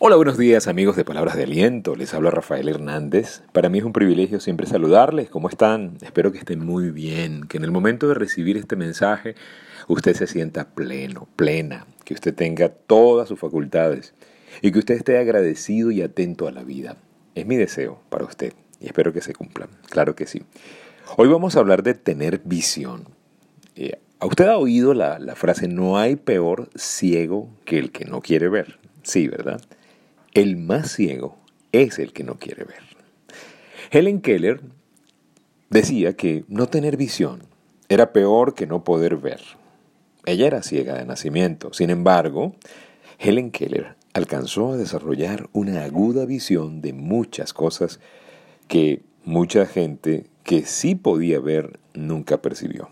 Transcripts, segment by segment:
Hola, buenos días amigos de Palabras de Aliento. Les habla Rafael Hernández. Para mí es un privilegio siempre saludarles. ¿Cómo están? Espero que estén muy bien, que en el momento de recibir este mensaje usted se sienta pleno, plena, que usted tenga todas sus facultades y que usted esté agradecido y atento a la vida. Es mi deseo para usted y espero que se cumpla. Claro que sí. Hoy vamos a hablar de tener visión. Eh, ¿A usted ha oído la, la frase no hay peor ciego que el que no quiere ver? Sí, ¿verdad? El más ciego es el que no quiere ver. Helen Keller decía que no tener visión era peor que no poder ver. Ella era ciega de nacimiento. Sin embargo, Helen Keller alcanzó a desarrollar una aguda visión de muchas cosas que mucha gente que sí podía ver nunca percibió.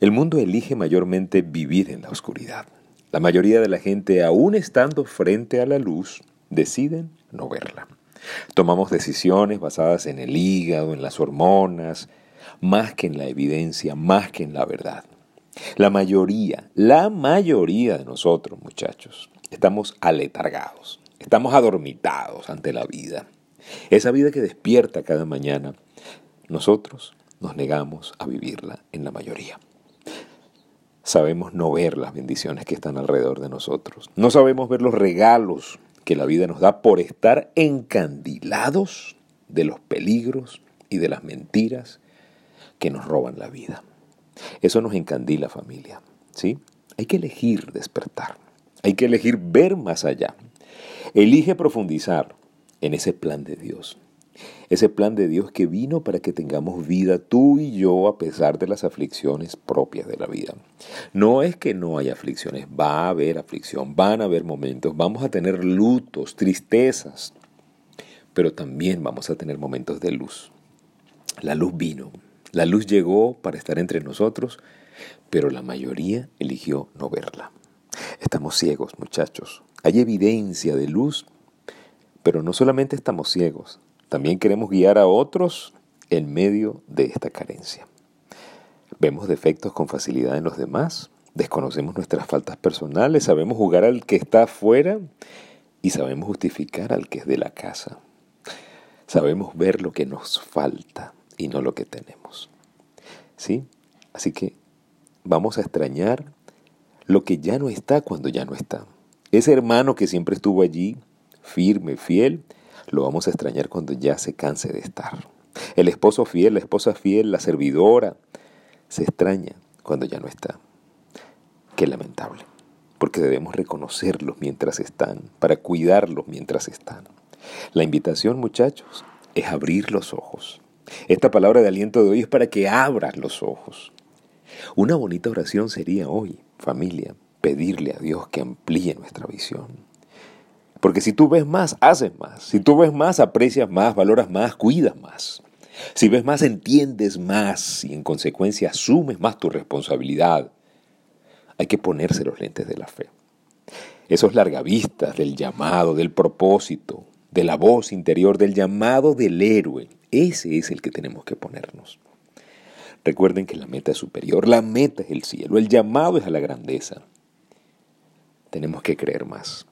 El mundo elige mayormente vivir en la oscuridad. La mayoría de la gente, aún estando frente a la luz, deciden no verla. Tomamos decisiones basadas en el hígado, en las hormonas, más que en la evidencia, más que en la verdad. La mayoría, la mayoría de nosotros, muchachos, estamos aletargados, estamos adormitados ante la vida. Esa vida que despierta cada mañana, nosotros nos negamos a vivirla en la mayoría sabemos no ver las bendiciones que están alrededor de nosotros. No sabemos ver los regalos que la vida nos da por estar encandilados de los peligros y de las mentiras que nos roban la vida. Eso nos encandila familia, ¿sí? Hay que elegir despertar. Hay que elegir ver más allá. Elige profundizar en ese plan de Dios ese plan de Dios que vino para que tengamos vida tú y yo a pesar de las aflicciones propias de la vida. No es que no haya aflicciones, va a haber aflicción, van a haber momentos, vamos a tener lutos, tristezas, pero también vamos a tener momentos de luz. La luz vino, la luz llegó para estar entre nosotros, pero la mayoría eligió no verla. Estamos ciegos, muchachos. Hay evidencia de luz, pero no solamente estamos ciegos, también queremos guiar a otros en medio de esta carencia. Vemos defectos con facilidad en los demás, desconocemos nuestras faltas personales, sabemos jugar al que está afuera y sabemos justificar al que es de la casa. Sabemos ver lo que nos falta y no lo que tenemos. ¿Sí? Así que vamos a extrañar lo que ya no está cuando ya no está. Ese hermano que siempre estuvo allí, firme, fiel, lo vamos a extrañar cuando ya se canse de estar. El esposo fiel, la esposa fiel, la servidora, se extraña cuando ya no está. Qué lamentable, porque debemos reconocerlos mientras están, para cuidarlos mientras están. La invitación, muchachos, es abrir los ojos. Esta palabra de aliento de hoy es para que abras los ojos. Una bonita oración sería hoy, familia, pedirle a Dios que amplíe nuestra visión. Porque si tú ves más, haces más. Si tú ves más, aprecias más, valoras más, cuidas más. Si ves más, entiendes más y en consecuencia asumes más tu responsabilidad. Hay que ponerse los lentes de la fe. Esos largavistas del llamado, del propósito, de la voz interior, del llamado del héroe. Ese es el que tenemos que ponernos. Recuerden que la meta es superior, la meta es el cielo, el llamado es a la grandeza. Tenemos que creer más.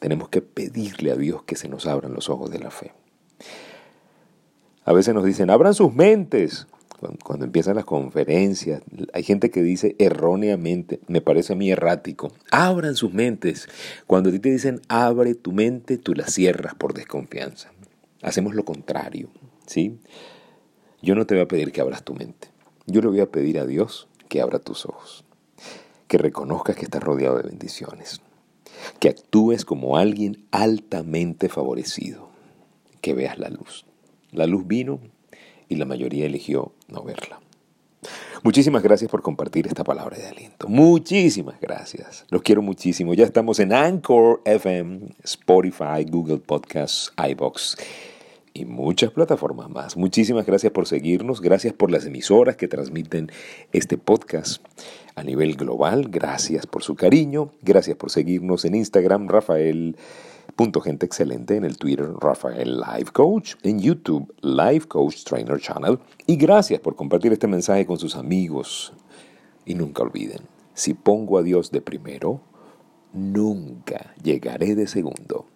Tenemos que pedirle a Dios que se nos abran los ojos de la fe. A veces nos dicen, abran sus mentes. Cuando, empiezan las conferencias, hay gente que dice erróneamente, me parece a mí errático, abran sus mentes. Cuando a ti te dicen abre tu mente, tú la cierras por desconfianza. Hacemos lo contrario, ¿sí? Yo no te voy a pedir que abras tu mente. Yo le voy a pedir a Dios que abra tus ojos, que reconozcas que estás rodeado de bendiciones que actúes como alguien altamente favorecido, que veas la luz. La luz vino y la mayoría eligió no verla. Muchísimas gracias por compartir esta palabra de aliento. Muchísimas gracias. Los quiero muchísimo. Ya estamos en Anchor FM, Spotify, Google Podcasts, iBox y muchas plataformas más. Muchísimas gracias por seguirnos. Gracias por las emisoras que transmiten este podcast a nivel global. Gracias por su cariño. Gracias por seguirnos en Instagram, Rafael. Punto gente excelente en el Twitter Rafael Life Coach, en YouTube Life Coach Trainer Channel y gracias por compartir este mensaje con sus amigos. Y nunca olviden, si pongo a Dios de primero, nunca llegaré de segundo.